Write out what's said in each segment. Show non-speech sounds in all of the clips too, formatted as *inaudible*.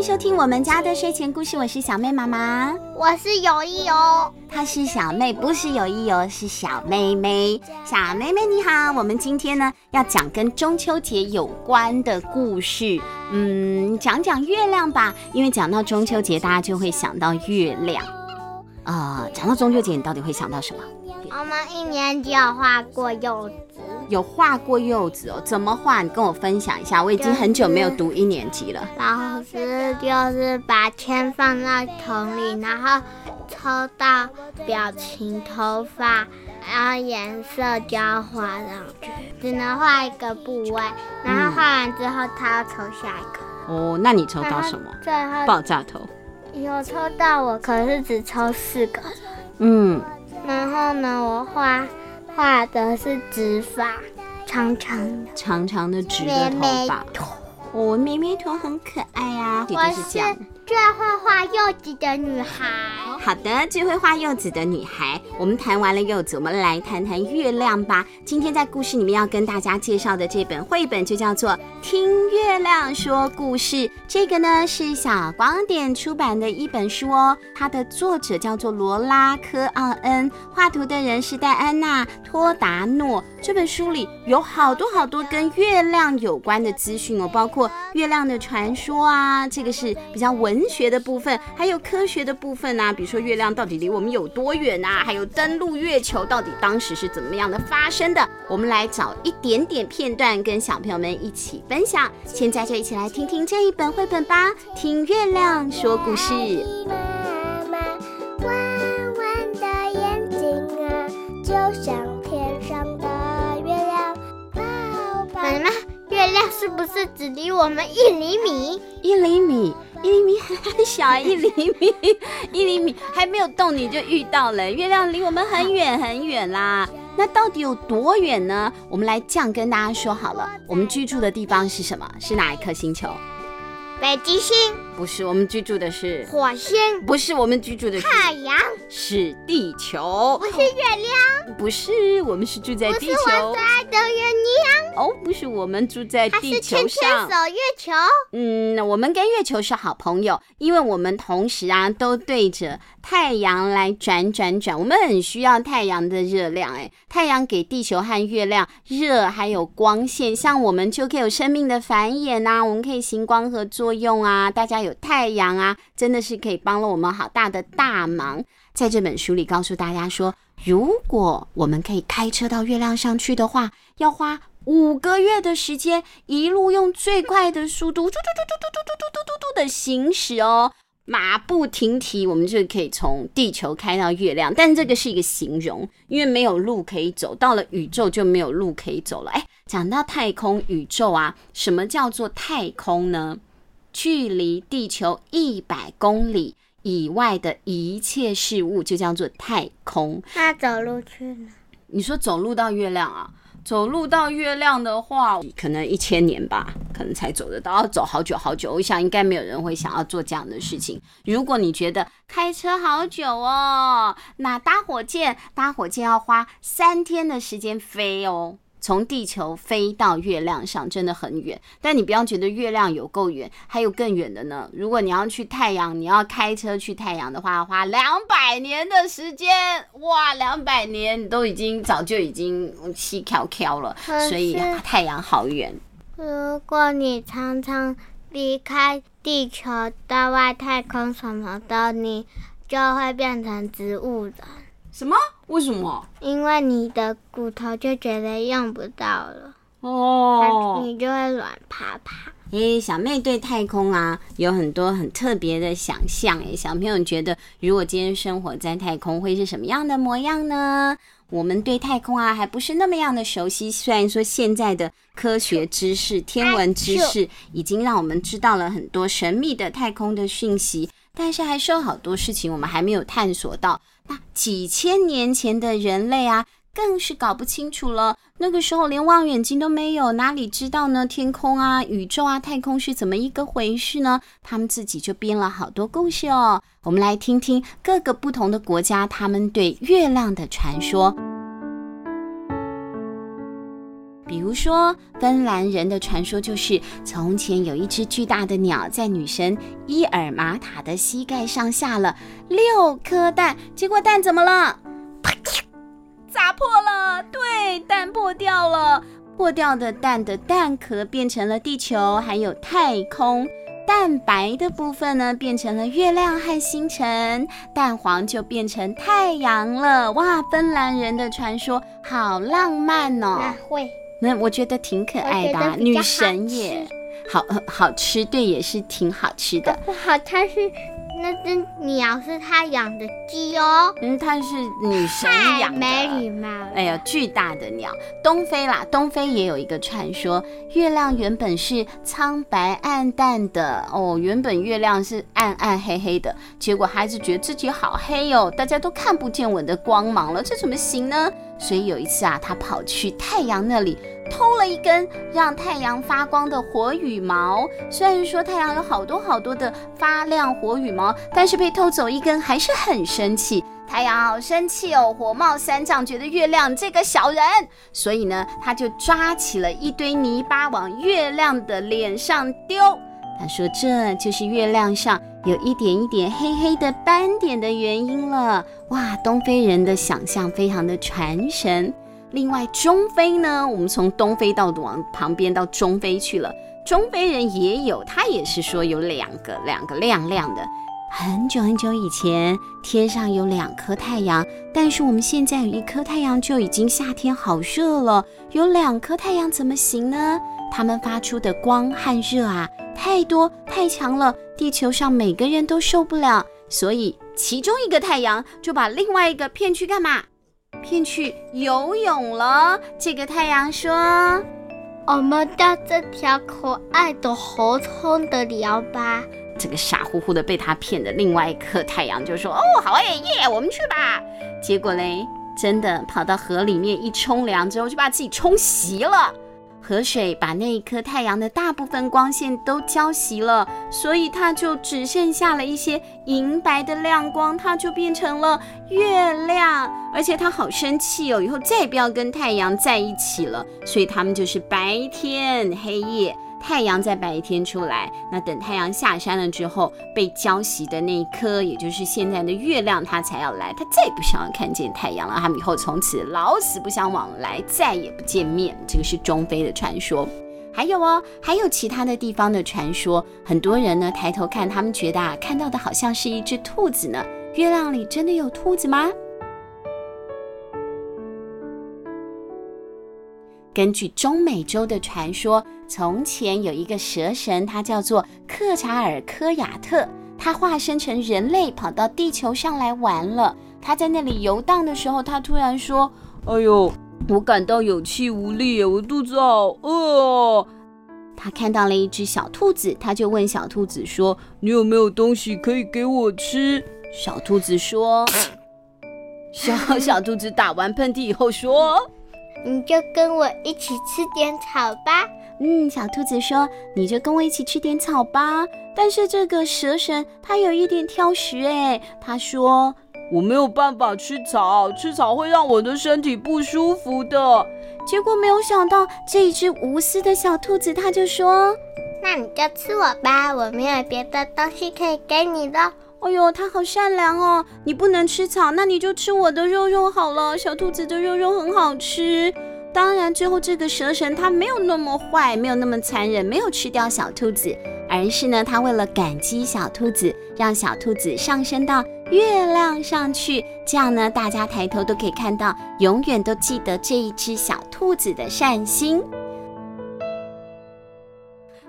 迎收听我们家的睡前故事，我是小妹妈妈，我是有意哦，她是小妹，不是有意哦，是小妹妹。小妹妹你好，我们今天呢要讲跟中秋节有关的故事，嗯，讲讲月亮吧，因为讲到中秋节，大家就会想到月亮。啊、呃，讲到中秋节，你到底会想到什么？我们一年级有画过柚子，有画过柚子哦。怎么画？你跟我分享一下。我已经很久没有读一年级了。老师就是把签放在桶里，然后抽到表情、头发，然后颜色就要画上去，只能画一个部位。然后画完之后，他要抽下一个。嗯、哦，那你抽到什么？最后爆炸头。有抽到我，可是只抽四个。嗯。然后呢，我画画的是直发，长长的，长长的直的头发。哦，妹妹头很可爱呀、啊。我是最会画柚子的女孩。好的，最会画柚子的女孩。我们谈完了柚子，我们来谈谈月亮吧。今天在故事里面要跟大家介绍的这本绘本就叫做《听月亮说故事》。这个呢是小光点出版的一本书哦。它的作者叫做罗拉科奥恩，画图的人是戴安娜托达诺。这本书里有好多好多跟月亮有关的资讯哦，包括月亮的传说啊，这个是比较文学的部分，还有科学的部分啊，比如。说月亮到底离我们有多远啊？还有登陆月球到底当时是怎么样的发生的？我们来找一点点片段跟小朋友们一起分享。现在就一起来听听这一本绘本吧，听月亮说故事。妈妈弯弯的眼睛啊，就像天上的月亮。妈妈，月亮是不是只离我们一厘米？一厘米。一厘米很小，一厘米，一厘米还没有动你就遇到了。月亮离我们很远很远啦，*laughs* 那到底有多远呢？我们来这样跟大家说好了，我们居住的地方是什么？是哪一颗星球？北极星。不是，我们居住的是火星。不是，我们居住的是太阳。是地球。不是月亮。不是，我们是住在地球。我最爱的月亮。哦，不是，我们住在地球上。它是天天守月球。嗯，我们跟月球是好朋友，因为我们同时啊都对着太阳来转转转，我们很需要太阳的热量。哎，太阳给地球和月亮热，还有光线，像我们就可以有生命的繁衍啊，我们可以行光合作用啊。大家有太阳啊，真的是可以帮了我们好大的大忙。在这本书里告诉大家说，如果我们可以开车到月亮上去的话，要花。五个月的时间，一路用最快的速度，嘟嘟嘟嘟嘟嘟嘟嘟嘟嘟的行驶哦，马不停蹄，我们就可以从地球开到月亮。但这个是一个形容，因为没有路可以走，到了宇宙就没有路可以走了。哎，讲到太空宇宙啊，什么叫做太空呢？距离地球一百公里以外的一切事物就叫做太空。那走路去哪？你说走路到月亮啊？走路到月亮的话，可能一千年吧，可能才走得到，要走好久好久。我想应该没有人会想要做这样的事情。如果你觉得开车好久哦，那搭火箭，搭火箭要花三天的时间飞哦。从地球飞到月亮上真的很远，但你不要觉得月亮有够远，还有更远的呢。如果你要去太阳，你要开车去太阳的话，花两百年的时间。哇，两百年你都已经早就已经气飘飘了，所以太阳好远。如果你常常离开地球到外太空什么的，你就会变成植物人。什么？为什么？因为你的骨头就觉得用不到了哦，你就会软趴趴。诶，小妹对太空啊有很多很特别的想象。诶，小朋友觉得如果今天生活在太空会是什么样的模样呢？我们对太空啊还不是那么样的熟悉。虽然说现在的科学知识、天文知识已经让我们知道了很多神秘的太空的讯息，但是还是有好多事情我们还没有探索到。几千年前的人类啊，更是搞不清楚了。那个时候连望远镜都没有，哪里知道呢？天空啊、宇宙啊、太空是怎么一个回事呢？他们自己就编了好多故事哦。我们来听听各个不同的国家他们对月亮的传说。比如说，芬兰人的传说就是，从前有一只巨大的鸟在女神伊尔玛塔的膝盖上下了六颗蛋，结果蛋怎么了？啪！*laughs* 砸破了，对，蛋破掉了。破掉的蛋的蛋壳变成了地球，还有太空。蛋白的部分呢，变成了月亮和星辰，蛋黄就变成太阳了。哇，芬兰人的传说好浪漫哦。那会。那我觉得挺可爱的，啊，女神也好好吃，对，也是挺好吃的。不好，它是那只鸟是他养的鸡哦。嗯，它是女神养的。没礼貌。哎呀，巨大的鸟，东非啦，东非也有一个传说，月亮原本是苍白暗淡的哦，原本月亮是暗暗黑黑的，结果孩子觉得自己好黑哦，大家都看不见我的光芒了，这怎么行呢？所以有一次啊，他跑去太阳那里偷了一根让太阳发光的火羽毛。虽然说太阳有好多好多的发亮火羽毛，但是被偷走一根还是很生气。太阳好生气哦，火冒三丈，觉得月亮这个小人，所以呢，他就抓起了一堆泥巴往月亮的脸上丢。他说：“这就是月亮上。”有一点一点黑黑的斑点的原因了，哇！东非人的想象非常的传神。另外，中非呢，我们从东非到往旁边到中非去了，中非人也有，他也是说有两个两个亮亮的。很久很久以前，天上有两颗太阳，但是我们现在有一颗太阳就已经夏天好热了，有两颗太阳怎么行呢？它们发出的光和热啊，太多太强了。地球上每个人都受不了，所以其中一个太阳就把另外一个骗去干嘛？骗去游泳了。这个太阳说：“我们到这条可爱的河冲的聊吧？”这个傻乎乎的被他骗的另外一颗太阳就说：“哦，好耶耶，我们去吧。”结果嘞，真的跑到河里面一冲凉之后，就把自己冲洗了。河水把那一颗太阳的大部分光线都浇熄了，所以它就只剩下了一些银白的亮光，它就变成了月亮。而且它好生气哦，以后再也不要跟太阳在一起了。所以他们就是白天黑夜。太阳在白天出来，那等太阳下山了之后，被浇熄的那一颗，也就是现在的月亮，它才要来。它再也不想要看见太阳了，他们以后从此老死不相往来，再也不见面。这个是中非的传说。还有哦，还有其他的地方的传说。很多人呢抬头看，他们觉得啊，看到的好像是一只兔子呢。月亮里真的有兔子吗？根据中美洲的传说，从前有一个蛇神，他叫做克查尔科亚特，他化身成人类跑到地球上来玩了。他在那里游荡的时候，他突然说：“哎呦，我感到有气无力，我肚子好饿。”他看到了一只小兔子，他就问小兔子说：“你有没有东西可以给我吃？”小兔子说：“小 *laughs* 小兔子打完喷嚏以后说。”你就跟我一起吃点草吧。嗯，小兔子说：“你就跟我一起吃点草吧。”但是这个蛇神他有一点挑食哎，他说：“我没有办法吃草，吃草会让我的身体不舒服的。”结果没有想到，这一只无私的小兔子他就说：“那你就吃我吧，我没有别的东西可以给你的。”哎呦，它好善良哦！你不能吃草，那你就吃我的肉肉好了。小兔子的肉肉很好吃。当然，最后这个蛇神他没有那么坏，没有那么残忍，没有吃掉小兔子，而是呢，他为了感激小兔子，让小兔子上升到月亮上去。这样呢，大家抬头都可以看到，永远都记得这一只小兔子的善心。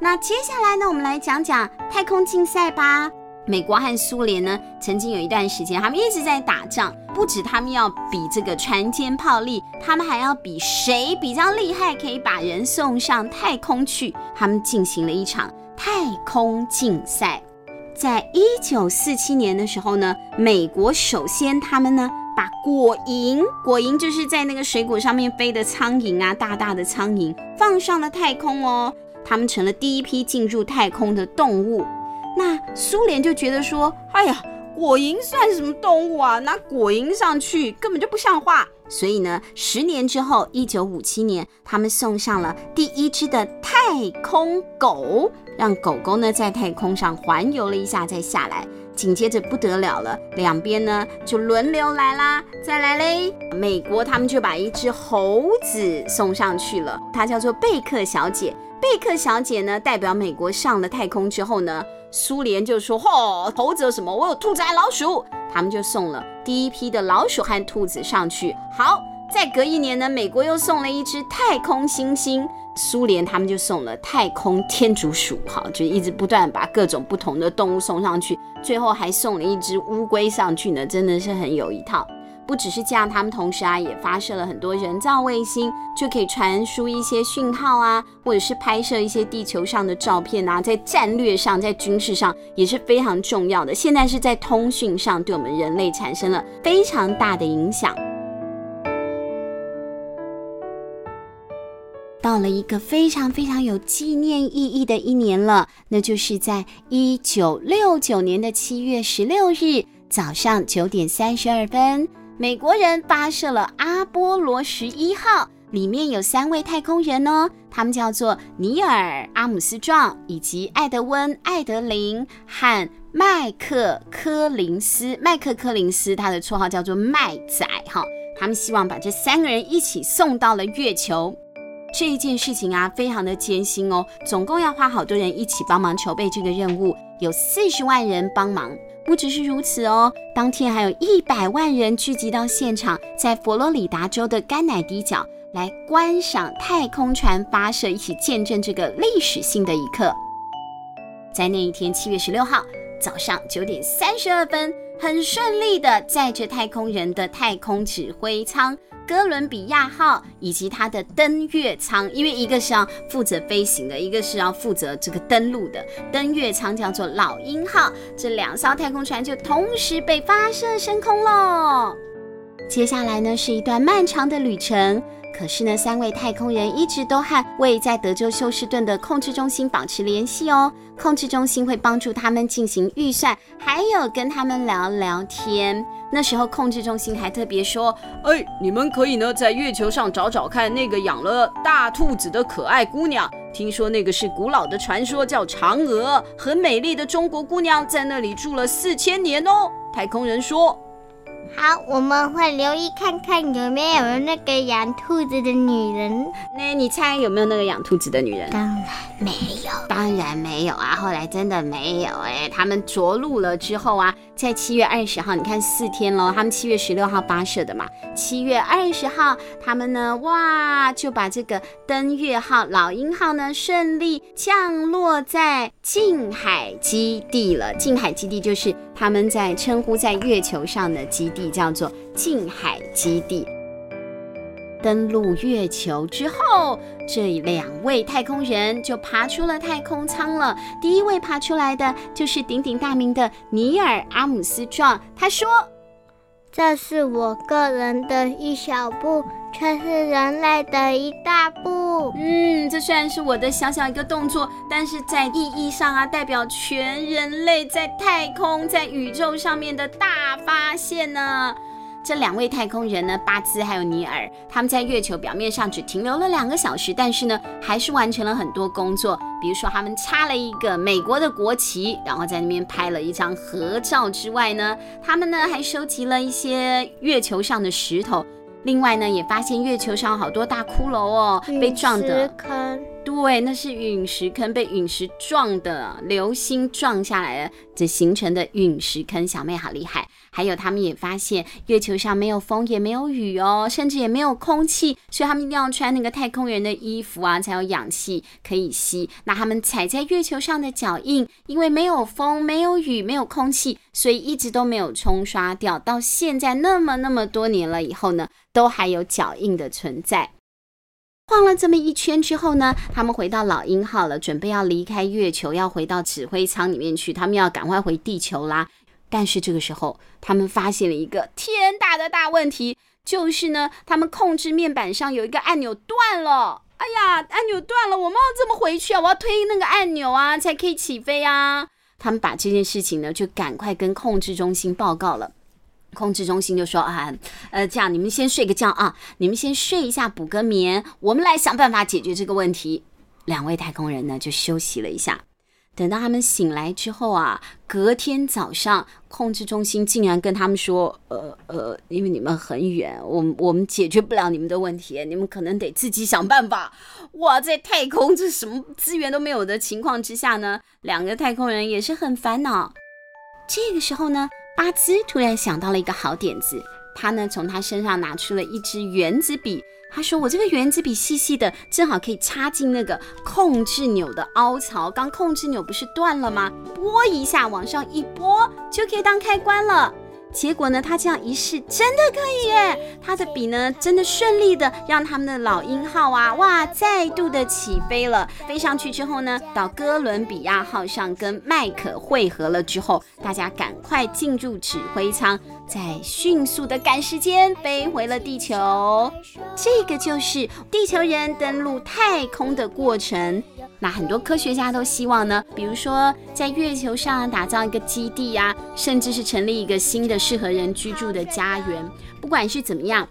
那接下来呢，我们来讲讲太空竞赛吧。美国和苏联呢，曾经有一段时间，他们一直在打仗。不止他们要比这个船坚炮利，他们还要比谁比较厉害，可以把人送上太空去。他们进行了一场太空竞赛。在一九四七年的时候呢，美国首先他们呢把果蝇，果蝇就是在那个水果上面飞的苍蝇啊，大大的苍蝇放上了太空哦。他们成了第一批进入太空的动物。那苏联就觉得说，哎呀，果蝇算什么动物啊？拿果蝇上去根本就不像话，所以呢，十年之后，一九五七年，他们送上了第一只的太空狗，让狗狗呢在太空上环游了一下再下来。紧接着不得了了，两边呢就轮流来啦。再来嘞，美国他们就把一只猴子送上去了，它叫做贝克小姐。贝克小姐呢代表美国上了太空之后呢，苏联就说：嚯、哦，猴子有什么？我有兔子老鼠。他们就送了第一批的老鼠和兔子上去。好，再隔一年呢，美国又送了一只太空猩猩，苏联他们就送了太空天竺鼠。好，就一直不断把各种不同的动物送上去，最后还送了一只乌龟上去呢，真的是很有一套。不只是这样，他们同时啊也发射了很多人造卫星，就可以传输一些讯号啊，或者是拍摄一些地球上的照片啊，在战略上，在军事上也是非常重要的。现在是在通讯上，对我们人类产生了非常大的影响。到了一个非常非常有纪念意义的一年了，那就是在一九六九年的七月十六日早上九点三十二分。美国人发射了阿波罗十一号，里面有三位太空人哦，他们叫做尼尔·阿姆斯壮以及艾德温·艾德林和麦克·柯林斯。麦克·柯林斯他的绰号叫做麦仔哈，他们希望把这三个人一起送到了月球。这一件事情啊，非常的艰辛哦，总共要花好多人一起帮忙筹备这个任务，有四十万人帮忙。不只是如此哦，当天还有一百万人聚集到现场，在佛罗里达州的甘乃迪角来观赏太空船发射，一起见证这个历史性的一刻。在那一天，七月十六号早上九点三十二分，很顺利的载着太空人的太空指挥舱。哥伦比亚号以及它的登月舱，因为一个是要负责飞行的，一个是要负责这个登陆的。登月舱叫做老鹰号，这两艘太空船就同时被发射升空喽。接下来呢，是一段漫长的旅程。可是呢，三位太空人一直都和位在德州休斯顿的控制中心保持联系哦。控制中心会帮助他们进行预算，还有跟他们聊聊天。那时候控制中心还特别说：“哎，你们可以呢在月球上找找看那个养了大兔子的可爱姑娘。听说那个是古老的传说，叫嫦娥，很美丽的中国姑娘，在那里住了四千年哦。”太空人说。好，我们会留意看看有没有那个养兔子的女人。那你猜有没有那个养兔子的女人？当然没有，当然没有啊！后来真的没有哎。他们着陆了之后啊，在七月二十号，你看四天喽。他们七月十六号发射的嘛，七月二十号，他们呢，哇，就把这个登月号、老鹰号呢顺利降落在近海基地了。近海基地就是他们在称呼在月球上的基地。叫做近海基地。登陆月球之后，这两位太空人就爬出了太空舱了。第一位爬出来的就是鼎鼎大名的尼尔·阿姆斯壮。他说：“这是我个人的一小步，却是人类的一大步。嗯，这虽然是我的小小一个动作，但是在意义上啊，代表全人类在太空、在宇宙上面的大发现呢。”这两位太空人呢，巴兹还有尼尔，他们在月球表面上只停留了两个小时，但是呢，还是完成了很多工作。比如说，他们插了一个美国的国旗，然后在那边拍了一张合照之外呢，他们呢还收集了一些月球上的石头。另外呢，也发现月球上好多大骷髅哦，被撞的。对，那是陨石坑，被陨石撞的，流星撞下来了，这形成的陨石坑。小妹好厉害。还有，他们也发现月球上没有风，也没有雨哦，甚至也没有空气，所以他们一定要穿那个太空人的衣服啊，才有氧气可以吸。那他们踩在月球上的脚印，因为没有风、没有雨、没有空气，所以一直都没有冲刷掉。到现在那么那么多年了以后呢，都还有脚印的存在。晃了这么一圈之后呢，他们回到老鹰号了，准备要离开月球，要回到指挥舱里面去。他们要赶快回地球啦。但是这个时候，他们发现了一个天大的大问题，就是呢，他们控制面板上有一个按钮断了。哎呀，按钮断了，我们要怎么回去啊？我要推那个按钮啊，才可以起飞啊。他们把这件事情呢，就赶快跟控制中心报告了。控制中心就说啊，呃，这样你们先睡个觉啊，你们先睡一下，补个眠，我们来想办法解决这个问题。两位太空人呢就休息了一下，等到他们醒来之后啊，隔天早上，控制中心竟然跟他们说，呃呃，因为你们很远，我们我们解决不了你们的问题，你们可能得自己想办法。哇，在太空这什么资源都没有的情况之下呢，两个太空人也是很烦恼。这个时候呢。巴兹突然想到了一个好点子，他呢从他身上拿出了一支原子笔。他说：“我这个原子笔细细的，正好可以插进那个控制钮的凹槽。刚控制钮不是断了吗？拨一下，往上一拨，就可以当开关了。”结果呢，他这样一试，真的可以耶！他的笔呢，真的顺利的让他们的老鹰号啊，哇，再度的起飞了。飞上去之后呢，到哥伦比亚号上跟麦克会合了之后，大家赶快进入指挥舱，在迅速的赶时间飞回了地球。这个就是地球人登陆太空的过程。那很多科学家都希望呢，比如说在月球上打造一个基地呀，甚至是成立一个新的适合人居住的家园。不管是怎么样。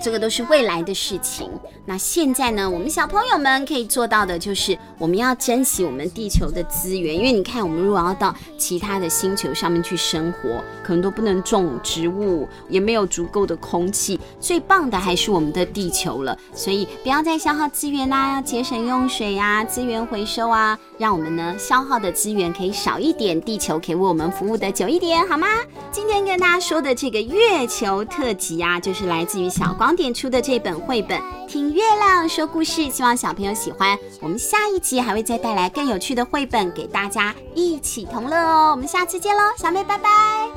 这个都是未来的事情。那现在呢，我们小朋友们可以做到的就是，我们要珍惜我们地球的资源。因为你看，我们如果要到其他的星球上面去生活，可能都不能种植物，也没有足够的空气。最棒的还是我们的地球了。所以不要再消耗资源啦，要节省用水呀，资源回收啊，让我们呢消耗的资源可以少一点，地球可以为我们服务的久一点，好吗？今天跟大家说的这个月球特辑啊，就是来自于小光。点出的这本绘本《听月亮说故事》，希望小朋友喜欢。我们下一集还会再带来更有趣的绘本给大家一起同乐哦。我们下次见喽，小妹拜拜，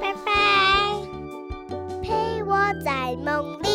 拜拜，陪我在梦里